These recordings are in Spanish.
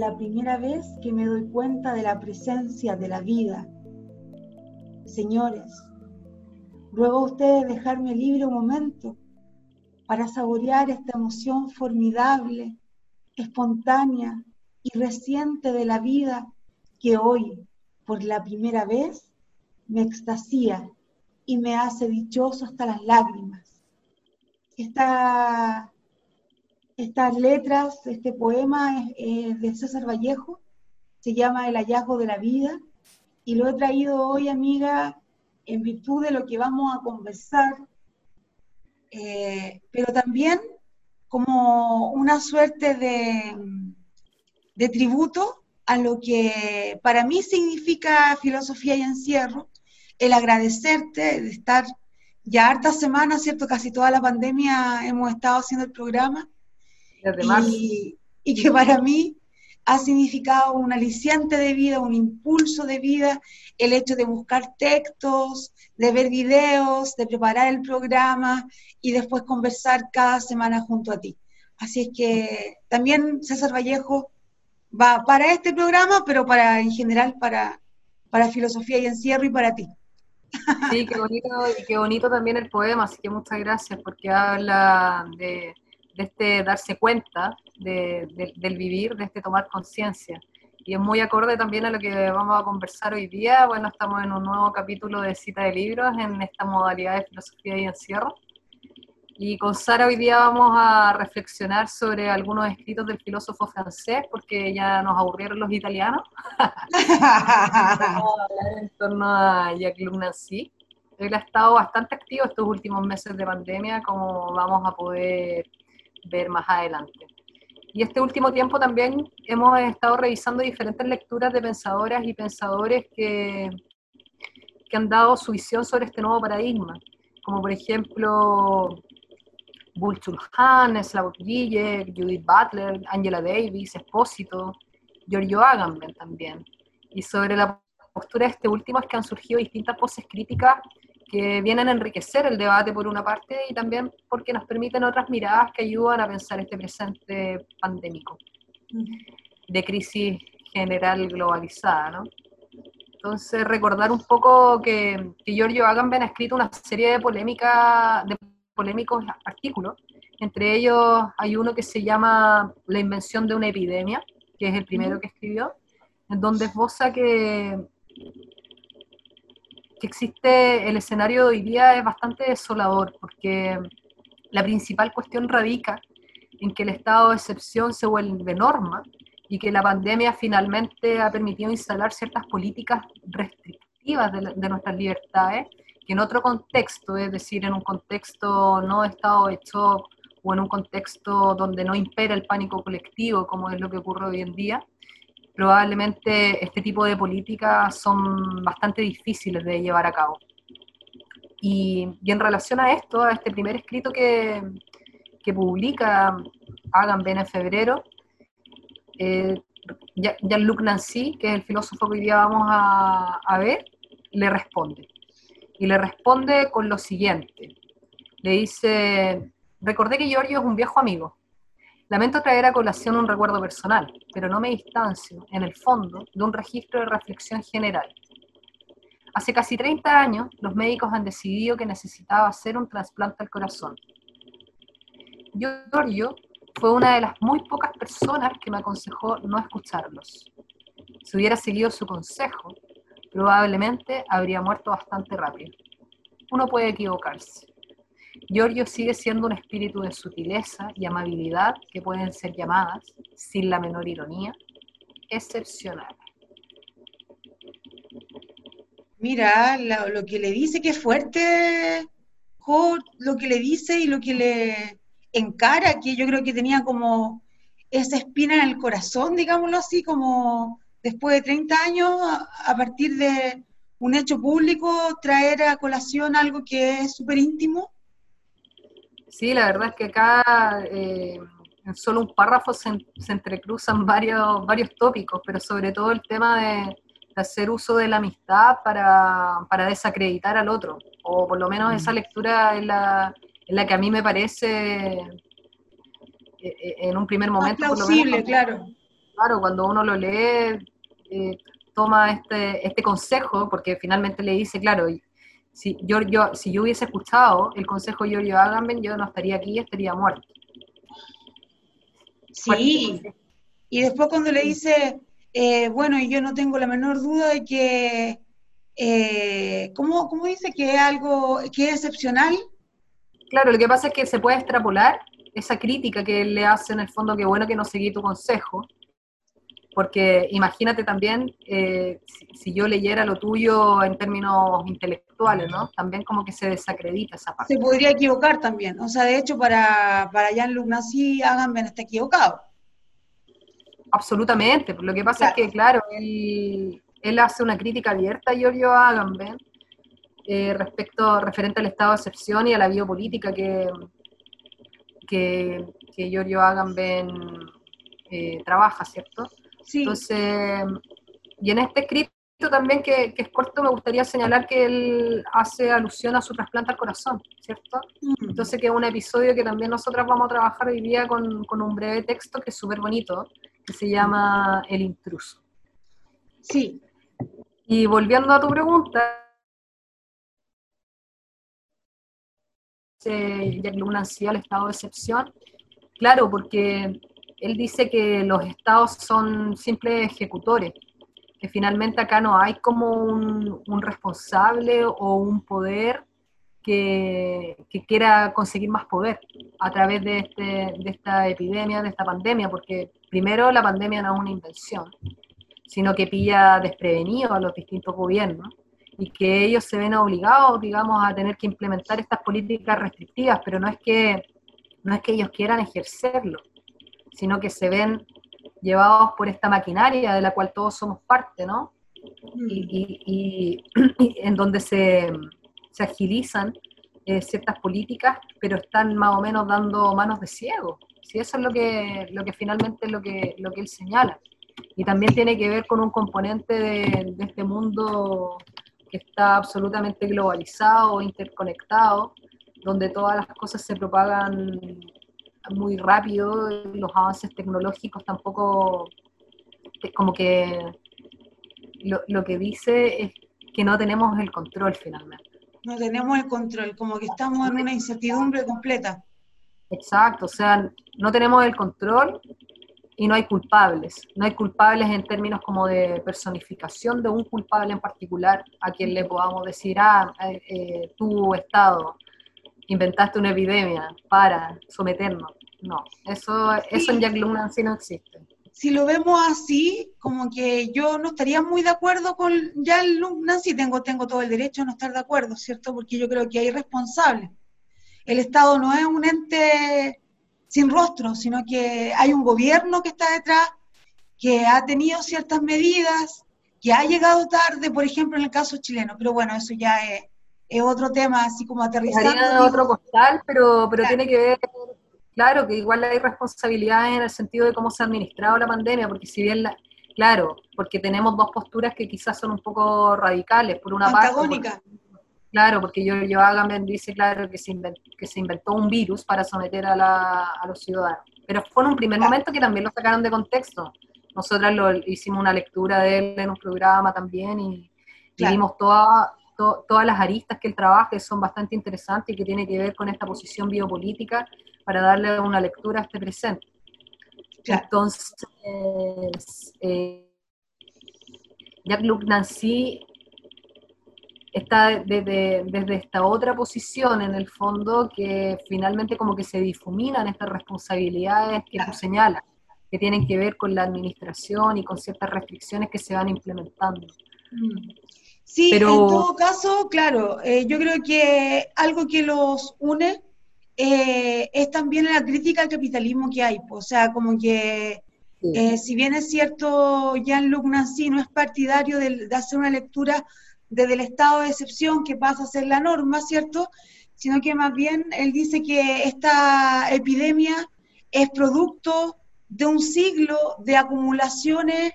la primera vez que me doy cuenta de la presencia de la vida. Señores, ruego a ustedes dejarme libre un momento para saborear esta emoción formidable, espontánea y reciente de la vida que hoy, por la primera vez, me extasía y me hace dichoso hasta las lágrimas. Esta estas letras, este poema es, de César Vallejo, se llama El hallazgo de la vida, y lo he traído hoy, amiga, en virtud de lo que vamos a conversar, eh, pero también como una suerte de, de tributo a lo que para mí significa filosofía y encierro, el agradecerte de estar ya hartas semanas, ¿cierto? Casi toda la pandemia hemos estado haciendo el programa y, y, que para mí ha significado un aliciante de vida, un impulso de vida, el hecho de buscar textos, de ver videos, de preparar el programa y después conversar cada semana junto a ti. Así es que también César Vallejo va para este programa, pero para en general para, para filosofía y encierro y para ti. Sí, qué bonito, y qué bonito también el poema, así que muchas gracias porque habla de, de este darse cuenta del vivir, de este tomar conciencia. Y es muy acorde también a lo que vamos a conversar hoy día. Bueno, estamos en un nuevo capítulo de cita de libros en esta modalidad de filosofía y encierro. Y con Sara hoy día vamos a reflexionar sobre algunos escritos del filósofo francés, porque ya nos aburrieron los italianos. vamos a hablar en torno a Jacques Nancy. Él ha estado bastante activo estos últimos meses de pandemia, como vamos a poder ver más adelante. Y este último tiempo también hemos estado revisando diferentes lecturas de pensadoras y pensadores que, que han dado su visión sobre este nuevo paradigma, como por ejemplo Bulchul Han, Slavoj Žižek, Judith Butler, Angela Davis, Espósito, Giorgio Agamben también. Y sobre la postura de este último es que han surgido distintas voces críticas que vienen a enriquecer el debate por una parte y también porque nos permiten otras miradas que ayudan a pensar este presente pandémico de crisis general globalizada, ¿no? Entonces, recordar un poco que, que Giorgio Agamben ha escrito una serie de, polémica, de polémicos artículos. Entre ellos hay uno que se llama La invención de una epidemia, que es el primero que escribió, en donde esboza que que existe el escenario de hoy día es bastante desolador, porque la principal cuestión radica en que el estado de excepción se vuelve norma y que la pandemia finalmente ha permitido instalar ciertas políticas restrictivas de, nuestras libertades, que en otro contexto, es decir, en un contexto no de estado de shock o en un contexto donde no impera el pánico colectivo, como es lo que ocurre hoy en día, probablemente este tipo de políticas son bastante difíciles de llevar a cabo. Y, en relación a esto, a este primer escrito que, que publica Agamben en febrero, eh, Jean-Luc Nancy, que es el filósofo que hoy día vamos a, a ver, le responde. Y le responde con lo siguiente. Le dice, recordé que Giorgio es un viejo amigo, Lamento traer a colación un recuerdo personal, pero no me distancio, en el fondo, de un registro de reflexión general. Hace casi 30 años, los médicos han decidido que necesitaba hacer un trasplante al corazón. Giorgio fue una de las muy pocas personas que me aconsejó no escucharlos. Si hubiera seguido su consejo, probablemente habría muerto bastante rápido. Uno puede equivocarse. Giorgio sigue siendo un espíritu de sutileza y amabilidad que pueden ser llamadas, sin la menor ironía, excepcional. Mira, lo, que le dice es fuerte, lo que le dice y lo que le encara, que yo creo que tenía como esa espina en el corazón, digámoslo así, como después de 30 años, a partir de un hecho público, traer a colación algo que es súper íntimo Sí, la verdad es que acá eh, en solo un párrafo se, entrecruzan varios, varios tópicos, pero sobre todo el tema de, hacer uso de la amistad para, desacreditar al otro, o por lo menos esa mm. lectura es la, la que a mí me parece eh, eh, en un primer momento. Más plausible, claro. claro, cuando uno lo lee, eh, toma este, este consejo, porque finalmente le dice, claro, si yo, yo, si yo hubiese escuchado el consejo de Giorgio Agamben, yo no estaría aquí, estaría muerto. Sí, y después cuando le dice, eh, bueno, y yo no tengo la menor duda de que, eh, ¿cómo, ¿cómo, dice que es algo que es excepcional? Claro, lo que pasa es que se puede extrapolar esa crítica que él le hace en el fondo, que bueno que no seguí tu consejo, porque imagínate también eh, si, yo leyera lo tuyo en términos intelectuales, ¿no? También como que se desacredita esa parte. Se podría equivocar también, o sea, de hecho para, para Jean-Luc Nancy, Agamben está equivocado. Absolutamente, lo que pasa es que, claro, él, él, hace una crítica abierta a Giorgio Agamben eh, respecto, referente al estado de excepción y a la biopolítica que, que, que Giorgio Agamben eh, trabaja, ¿cierto? Entonces, y en este escrito también, que, es corto, me gustaría señalar que él hace alusión a su trasplante al corazón, ¿cierto? Mm. Entonces, que es un episodio que también nosotros vamos a trabajar hoy día con, con un breve texto que es súper bonito, que se llama El intruso. Sí. Y volviendo a tu pregunta, Jack Luna al estado de excepción, claro, porque él dice que los estados son simples ejecutores, que finalmente acá no hay como un, responsable o un poder que, quiera conseguir más poder a través de, este, de esta epidemia, de esta pandemia, porque primero la pandemia no es una invención, sino que pilla desprevenido a los distintos gobiernos y que ellos se ven obligados, digamos, a tener que implementar estas políticas restrictivas, pero no es que, no es que ellos quieran ejercerlo, sino que se ven llevados por esta maquinaria de la cual todos somos parte, ¿no? Y, en donde se, agilizan eh, ciertas políticas, pero están más o menos dando manos de ciego. Si eso es lo que, lo que finalmente es lo que, lo que él señala. Y también tiene que ver con un componente de, de este mundo que está absolutamente globalizado, interconectado, donde todas las cosas se propagan muy rápido, los avances tecnológicos tampoco, como que lo, que dice es que no tenemos el control finalmente. No tenemos el control, como que estamos en una incertidumbre completa. Exacto, o sea, no tenemos el control y no hay culpables. No hay culpables en términos como de personificación de un culpable en particular a quien le podamos decir, ah, eh, eh tu Estado inventaste una epidemia para someternos. No, eso, eso en Jack no existe. Si lo vemos así, como que yo no estaría muy de acuerdo con Jack Nancy, tengo, tengo todo el derecho a no estar de acuerdo, ¿cierto? Porque yo creo que hay responsables. El Estado no es un ente sin rostro, sino que hay un gobierno que está detrás, que ha tenido ciertas medidas, que ha llegado tarde, por ejemplo, en el caso chileno, pero bueno, eso ya es, es otro tema, así como aterrizando. otro costal, pero, pero tiene que ver, claro, que igual hay responsabilidades en el sentido de cómo se ha administrado la pandemia, porque si bien, la, claro, porque tenemos dos posturas que quizás son un poco radicales, por una parte... claro, porque yo, yo Agamben dice, claro, que se, inventó, que se inventó un virus para someter a, la, a los ciudadanos. Pero fue en un primer momento que también lo sacaron de contexto. Nosotras lo, hicimos una lectura de él en un programa también y, vimos toda, todas las aristas que él trabaja, son bastante interesantes y que tiene que ver con esta posición biopolítica para darle una lectura a este presente. Entonces, eh, Jacques-Luc Nancy está desde, desde, esta otra posición, en el fondo, que finalmente como que se difuminan estas responsabilidades que tú señalas, que tienen que ver con la administración y con ciertas restricciones que se van implementando. Sí, en todo caso, claro, eh, yo creo que algo que los une eh, es también la crítica al capitalismo que hay. O sea, como que eh, si bien es cierto, Jean-Luc Nancy no es partidario de, hacer una lectura desde el estado de excepción que pasa a ser la norma, ¿cierto? Sino que más bien él dice que esta epidemia es producto de un siglo de acumulaciones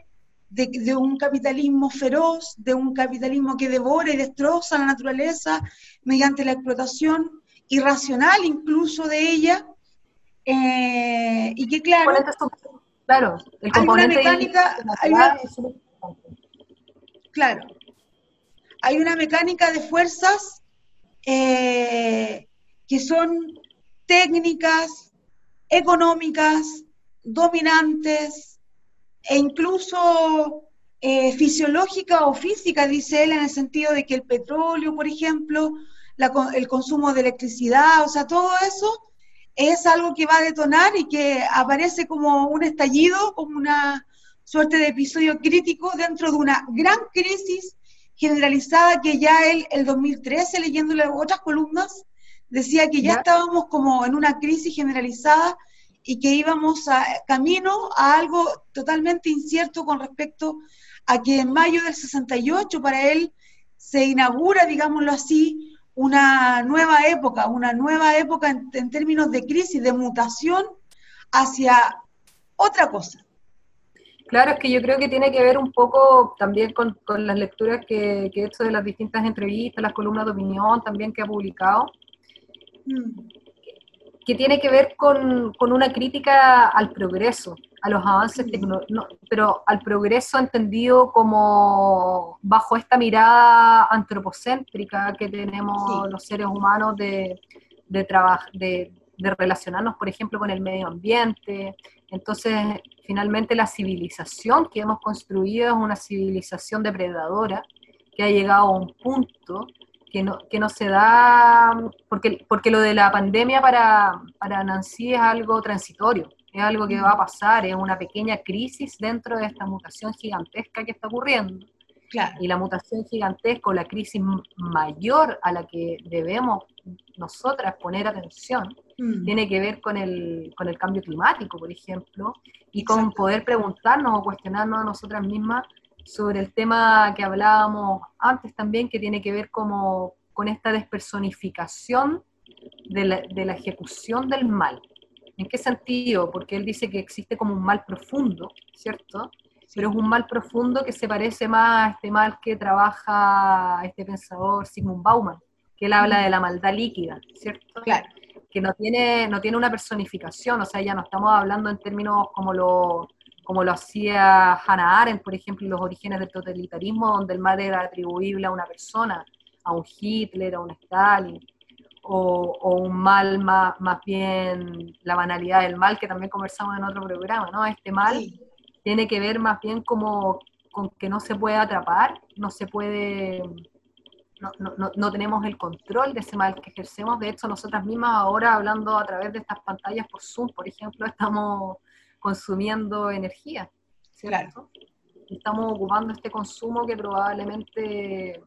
de, un capitalismo feroz, de un capitalismo que devora y destroza la naturaleza mediante la explotación irracional incluso de ella, eh, y que claro... Claro, el hay una mecánica, hay una, claro, hay una mecánica de fuerzas eh, que son técnicas, económicas, dominantes e incluso eh, fisiológica o física, dice él, en el sentido de que el petróleo, por ejemplo, el consumo de electricidad, o sea, todo eso es algo que va a detonar y que aparece como un estallido, como una suerte de episodio crítico dentro de una gran crisis generalizada que ya él, el 2013, leyéndole otras columnas, decía que ya, estábamos como en una crisis generalizada y que íbamos a, camino a algo totalmente incierto con respecto a que en mayo del 68 para él se inaugura, digámoslo así, una nueva época, una nueva época en, términos de crisis, de mutación hacia otra cosa. Claro, es que yo creo que tiene que ver un poco también con, las lecturas que, que, he hecho de las distintas entrevistas, las columnas de opinión también que ha publicado, mm. Que tiene que ver con, con, una crítica al progreso, a los avances tecnológicos, pero al progreso entendido como bajo esta mirada antropocéntrica que tenemos los seres humanos de, de, de, de relacionarnos, por ejemplo, con el medio ambiente. Entonces, finalmente la civilización que hemos construido es una civilización depredadora que ha llegado a un punto que no, que no se da, porque, porque lo de la pandemia para, para Nancy es algo transitorio es algo que va a pasar, es una pequeña crisis dentro de esta mutación gigantesca que está ocurriendo. Y la mutación gigantesca o la crisis mayor a la que debemos nosotras poner atención mm. tiene que ver con el, con el cambio climático, por ejemplo, y con poder preguntarnos o cuestionarnos a nosotras mismas sobre el tema que hablábamos antes también, que tiene que ver como, con esta despersonificación de la, de la ejecución del mal. ¿En qué sentido? Porque él dice que existe como un mal profundo, ¿cierto? Pero es un mal profundo que se parece más a este mal que trabaja este pensador Sigmund Bauman, que él habla de la maldad líquida, ¿cierto? Claro. Que no tiene, no tiene una personificación, o sea, ya no estamos hablando en términos como lo, como lo hacía Hannah Arendt, por ejemplo, en los orígenes del totalitarismo, donde el mal era atribuible a una persona, a un Hitler, a un Stalin, o, un mal más, más, bien la banalidad del mal que también conversamos en otro programa, ¿no? Este mal tiene que ver más bien como con que no se puede atrapar, no se puede, no, no, no, tenemos el control de ese mal que ejercemos. De hecho, nosotras mismas ahora hablando a través de estas pantallas por Zoom, por ejemplo, estamos consumiendo energía, ¿cierto? Estamos ocupando este consumo que probablemente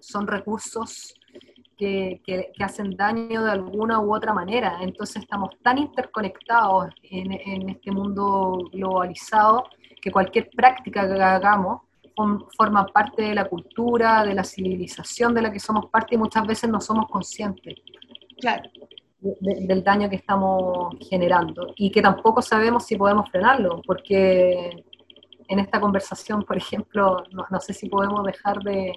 son recursos que, hacen daño de alguna u otra manera. Entonces estamos tan interconectados en, este mundo globalizado que cualquier práctica que hagamos forma parte de la cultura, de la civilización de la que somos parte y muchas veces no somos conscientes del daño que estamos generando y que tampoco sabemos si podemos frenarlo, porque en esta conversación, por ejemplo, no sé si podemos dejar de,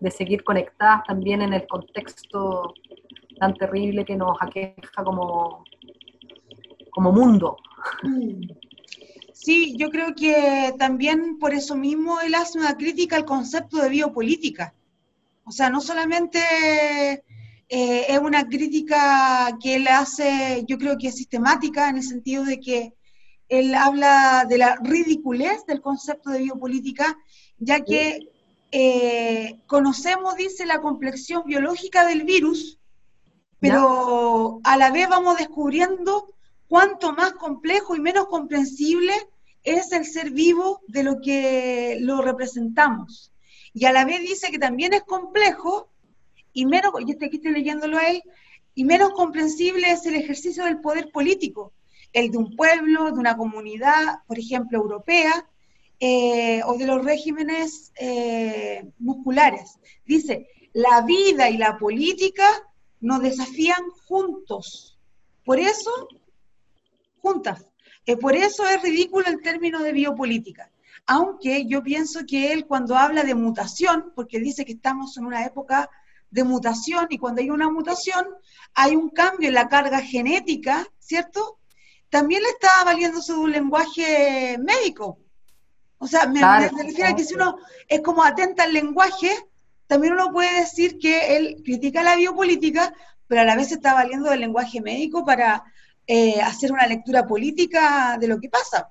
de seguir conectadas también en el contexto tan terrible que nos aqueja como, como mundo. Sí, yo creo que también por eso mismo él hace una crítica al concepto de biopolítica. O sea, no solamente eh, es una crítica que él hace, yo creo que es sistemática, en el sentido de que él habla de la ridiculez del concepto de biopolítica, ya que eh, conocemos, dice, la complexión biológica del virus, pero a la vez vamos descubriendo cuánto más complejo y menos comprensible es el ser vivo de lo que lo representamos. Y a la vez dice que también es complejo y menos, y este aquí estoy leyéndolo a él, y menos comprensible es el ejercicio del poder político, el de un pueblo, de una comunidad, por ejemplo, europea, eh, o de los regímenes eh, musculares. Dice, la vida y la política nos desafían juntos. Por eso, juntas. Eh, por eso es ridículo el término de biopolítica. Aunque yo pienso que él cuando habla de mutación, porque dice que estamos en una época de mutación y cuando hay una mutación hay un cambio en la carga genética, ¿cierto? también le está valiendo su lenguaje médico. O sea, me, refiero a que si uno es como atenta al lenguaje, también uno puede decir que él critica la biopolítica, pero a la vez está valiendo del lenguaje médico para eh, hacer una lectura política de lo que pasa.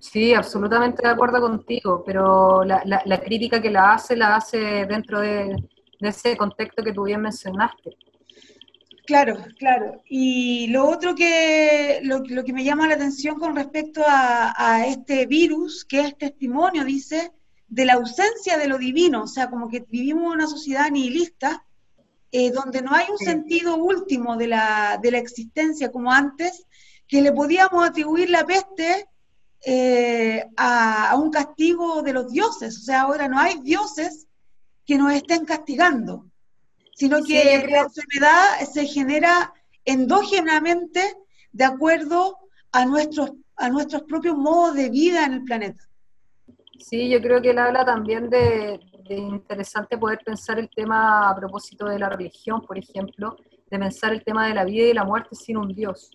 Sí, absolutamente de acuerdo contigo, pero la, crítica que la hace, la hace dentro de, ese contexto que tú bien mencionaste. Claro, claro. Y lo otro que, lo, que me llama la atención con respecto a, este virus, que es testimonio, dice, de la ausencia de lo divino, o sea, como que vivimos en una sociedad nihilista, eh, donde no hay un sentido último de la, de la existencia como antes, que le podíamos atribuir la peste eh, a, un castigo de los dioses. O sea, ahora no hay dioses que nos estén castigando, sino que la enfermedad se genera endógenamente de acuerdo a nuestros, a nuestros propios modos de vida en el planeta. Sí, yo creo que él habla también de, de, interesante poder pensar el tema a propósito de la religión, por ejemplo, de pensar el tema de la vida y la muerte sin un Dios.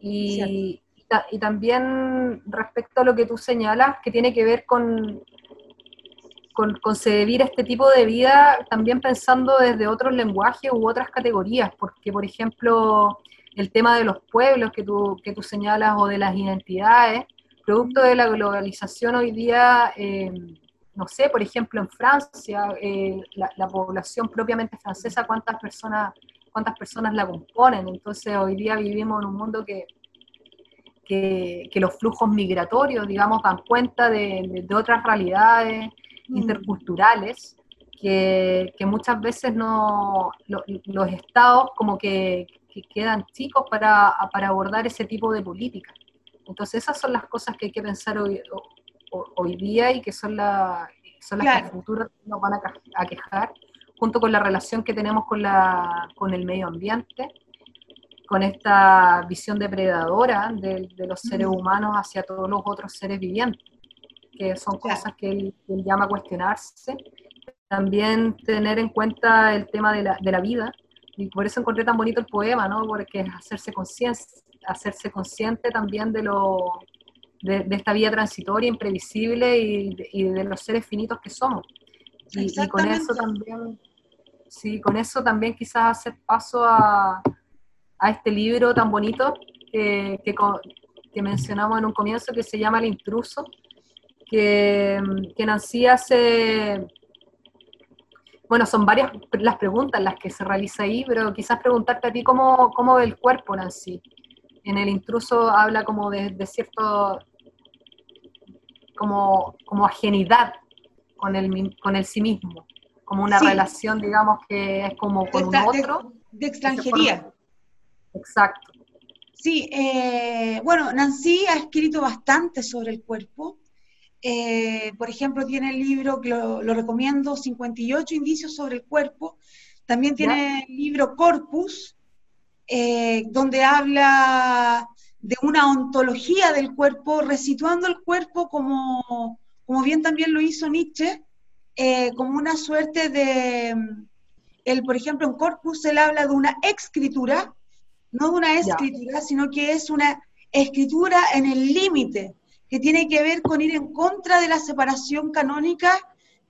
Y, y también respecto a lo que tú señalas, que tiene que ver con, con concebir este tipo de vida también pensando desde otros lenguajes u otras categorías, porque por ejemplo el tema de los pueblos que tú, que tú señalas o de las identidades, producto de la globalización hoy día, eh, no sé, por ejemplo en Francia, eh, la, la, población propiamente francesa, ¿cuántas personas, cuántas personas la componen? Entonces hoy día vivimos en un mundo que que, los flujos migratorios, digamos, dan cuenta de, otras realidades mm. interculturales que, muchas veces no, los estados como que, quedan chicos para, abordar ese tipo de políticas. Entonces esas son las cosas que hay que pensar hoy, hoy día y que son, la, son las que en el futuro nos van a, a quejar, junto con la relación que tenemos con, la, con el medio ambiente con esta visión depredadora de, los seres humanos hacia todos los otros seres vivientes, que son cosas que él, llama a cuestionarse. También tener en cuenta el tema de la, de la, vida, y por eso encontré tan bonito el poema, ¿no? porque es hacerse, hacerse consciente también de, lo, de, esta vida transitoria, imprevisible y de, y de, los seres finitos que somos. Y, y con eso también, sí, con eso también quizás hacer paso a a este libro tan bonito que, que, mencionamos en un comienzo, que se llama El intruso, que, que Nancy hace, bueno, son varias las preguntas las que se realiza ahí, pero quizás preguntarte a ti cómo, cómo ve el cuerpo, Nancy. En el intruso habla como de, cierto, como, como ajenidad con el, con el sí mismo, como una relación, digamos, que es como con un otro. De, de extranjería. Exacto. Sí, eh, bueno, Nancy ha escrito bastante sobre el cuerpo. Eh, por ejemplo, tiene el libro, que lo, recomiendo, 58 indicios sobre el cuerpo. También tiene el libro Corpus, eh, donde habla de una ontología del cuerpo, resituando el cuerpo como, como bien también lo hizo Nietzsche, como una suerte de, el, por ejemplo, en Corpus él habla de una escritura, no de una escritura, sino que es una escritura en el límite, que tiene que ver con ir en contra de la separación canónica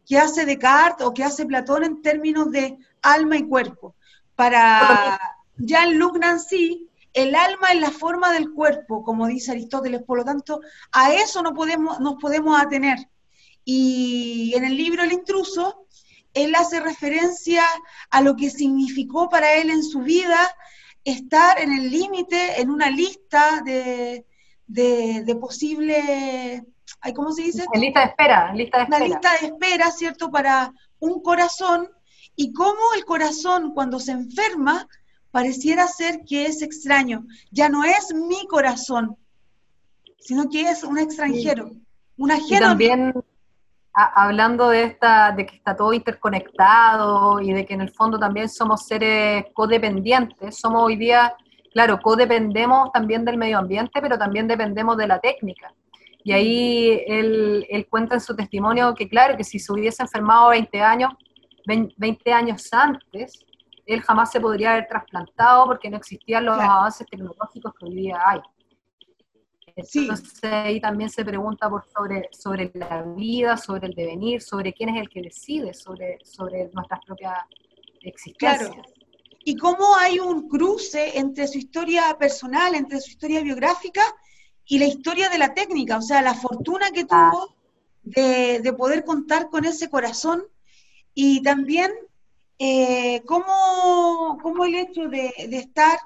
que hace Descartes o que hace Platón en términos de alma y cuerpo. Para Jean-Luc Nancy, el alma es la forma del cuerpo, como dice Aristóteles, por lo tanto, a eso no podemos, nos podemos atener. Y en el libro El intruso, él hace referencia a lo que significó para él en su vida estar en el límite, en una lista de, de, posible, ¿cómo se dice? En lista de espera, lista de espera. Una lista de espera, ¿cierto? Para un corazón y cómo el corazón cuando se enferma pareciera ser que es extraño. Ya no es mi corazón, sino que es un extranjero, un ajeno. también hablando de, esta, de que está todo interconectado y de que en el fondo también somos seres codependientes, somos hoy día, claro, codependemos también del medio ambiente, pero también dependemos de la técnica. Y ahí él, él cuenta en su testimonio que, claro, que si se hubiese enfermado 20 años, 20 años antes, él jamás se podría haber trasplantado porque no existían los avances tecnológicos que hoy día hay. Entonces ahí también se pregunta por sobre, sobre la vida, sobre el devenir, sobre quién es el que decide sobre, sobre nuestras propias existencias. Claro. Y cómo hay un cruce entre su historia personal, entre su historia biográfica y la historia de la técnica, o sea, la fortuna que tuvo de, de poder contar con ese corazón y también eh, cómo, cómo, el hecho de, de estar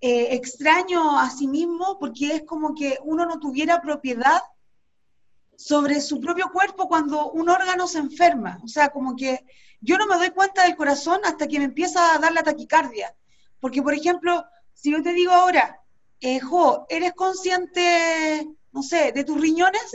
eh, extraño a sí mismo, porque es como que uno no tuviera propiedad sobre su propio cuerpo cuando un órgano se enferma. O sea, como que yo no me doy cuenta del corazón hasta que me empieza a dar la taquicardia. Porque, por ejemplo, si yo te digo ahora, eh, Jo, ¿eres consciente, no sé, de tus riñones?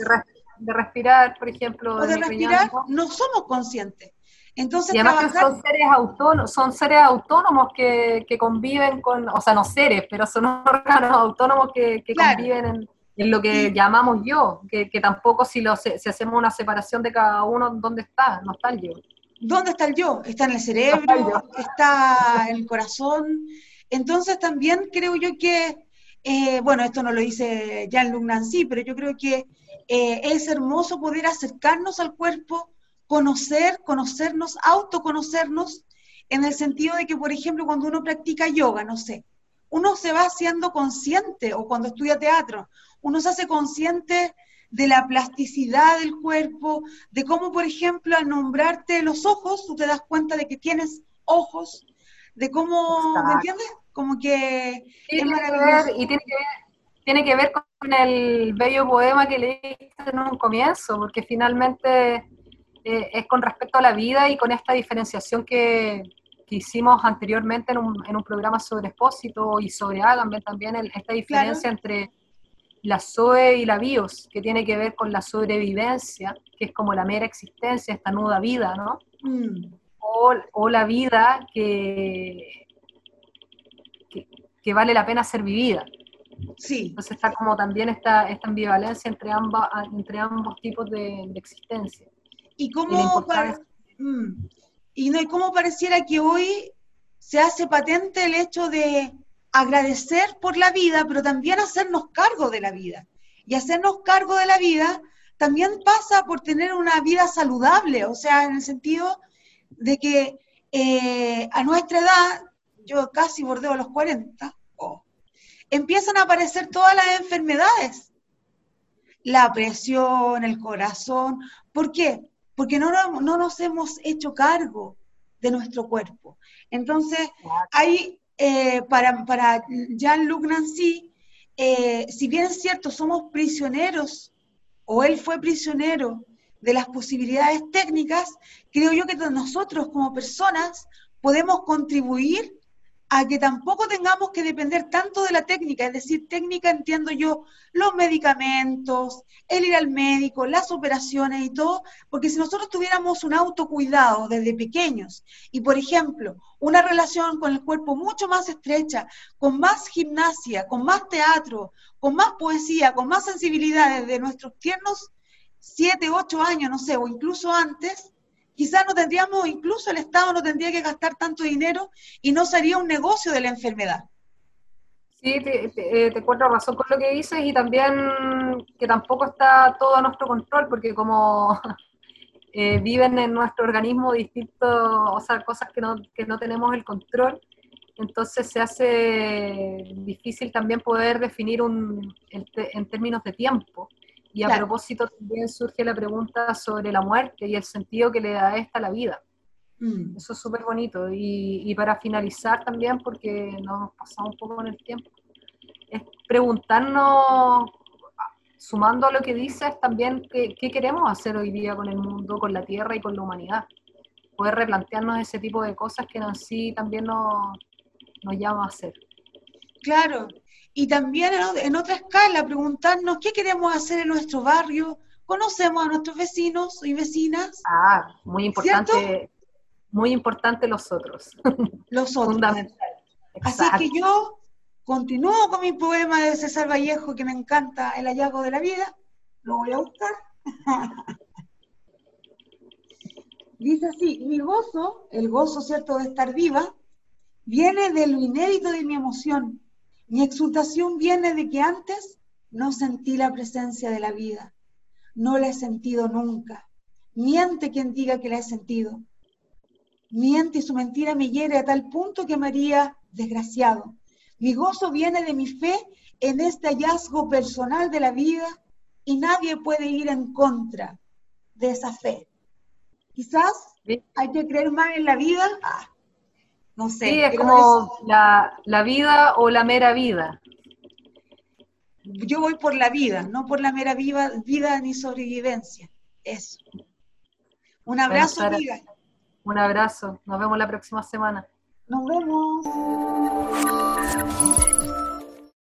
De, respirar, por ejemplo. O de, respirar, no somos conscientes. Entonces, y además son seres autónomos, son seres autónomos que, conviven con, o sea, no seres, pero son órganos autónomos que, conviven en, lo que llamamos yo, que, tampoco si, lo, si hacemos una separación de cada uno, ¿dónde está? No está el yo. ¿Dónde está el yo? Está en el cerebro, está, en el corazón. Entonces también creo yo que, eh, bueno, esto no lo dice Jean-Luc Nancy, pero yo creo que eh, es hermoso poder acercarnos al cuerpo, conocer, conocernos, autoconocernos, en el sentido de que, por ejemplo, cuando uno practica yoga, no sé, uno se va haciendo consciente, o cuando estudia teatro, uno se hace consciente de la plasticidad del cuerpo, de cómo, por ejemplo, al nombrarte los ojos, tú te das cuenta de que tienes ojos, de cómo, ¿me entiendes? Como que es maravilloso. y tiene que, ver, tiene que ver con el bello poema que leíste en un comienzo, porque finalmente eh, es con respecto a la vida y con esta diferenciación que, hicimos anteriormente en un, en un, programa sobre Expósito y sobre Agamben también, esta diferencia entre la Zoe y la BIOS, que tiene que ver con la sobrevivencia, que es como la mera existencia, esta nuda vida, ¿no? Mm. O, la vida que, que, vale la pena ser vivida. Sí. Entonces está como también esta, esta ambivalencia entre, ambas, entre ambos tipos de, de existencia. Y cómo, mm. y, no, y cómo pareciera que hoy se hace patente el hecho de agradecer por la vida, pero también hacernos cargo de la vida. Y hacernos cargo de la vida también pasa por tener una vida saludable, o sea, en el sentido de que eh, a nuestra edad, yo casi bordeo los 40, empiezan a aparecer todas las enfermedades. La presión, el corazón. ¿Por qué? Porque no, no nos hemos hecho cargo de nuestro cuerpo. Entonces, hay, eh, para, para Jean-Luc Nancy, eh, si bien es cierto, somos prisioneros, o él fue prisionero de las posibilidades técnicas, creo yo que nosotros como personas podemos contribuir a que tampoco tengamos que depender tanto de la técnica, es decir, técnica entiendo yo los medicamentos, el ir al médico, las operaciones y todo, porque si nosotros tuviéramos un autocuidado desde pequeños y, por ejemplo, una relación con el cuerpo mucho más estrecha, con más gimnasia, con más teatro, con más poesía, con más sensibilidad desde nuestros tiernos 7, 8 años, no sé, o incluso antes, quizás no tendríamos, incluso el Estado no tendría que gastar tanto dinero y no sería un negocio de la enfermedad. Sí, te, te, eh, cuento razón con lo que dices y también que tampoco está todo a nuestro control, porque como eh, viven en nuestro organismo distintos, o sea, cosas que no, que no tenemos el control, entonces se hace difícil también poder definir un, en términos de tiempo. Y a propósito también surge la pregunta sobre la muerte y el sentido que le da esta a la vida. Mm. Eso es súper bonito. Y, para finalizar también, porque nos pasado un poco en el tiempo, es preguntarnos, sumando a lo que dices, también qué, queremos hacer hoy día con el mundo, con la Tierra y con la humanidad. Poder replantearnos ese tipo de cosas que así también nos, nos llama a hacer. Claro, y también en otra escala preguntarnos qué queremos hacer en nuestro barrio, conocemos a nuestros vecinos y vecinas. Ah, muy importante, muy importante los otros. Los otros. Fundamental. Así que yo continúo con mi poema de César Vallejo que me encanta, El hallazgo de la vida. Lo voy a buscar. Dice así, mi gozo, el gozo cierto de estar viva, viene de lo inédito de mi emoción. Mi exultación viene de que antes no sentí la presencia de la vida. No la he sentido nunca. Miente quien diga que la he sentido. Miente y su mentira me hiere a tal punto que me haría desgraciado. Mi gozo viene de mi fe en este hallazgo personal de la vida y nadie puede ir en contra de esa fe. Quizás hay que creer más en la vida. Ah, no sé. Sí, es como la, la vida o la mera vida. Yo voy por la vida, no por la mera vida, vida ni sobrevivencia. Eso. Un abrazo, amiga. Un abrazo. Nos vemos la próxima semana. Nos vemos.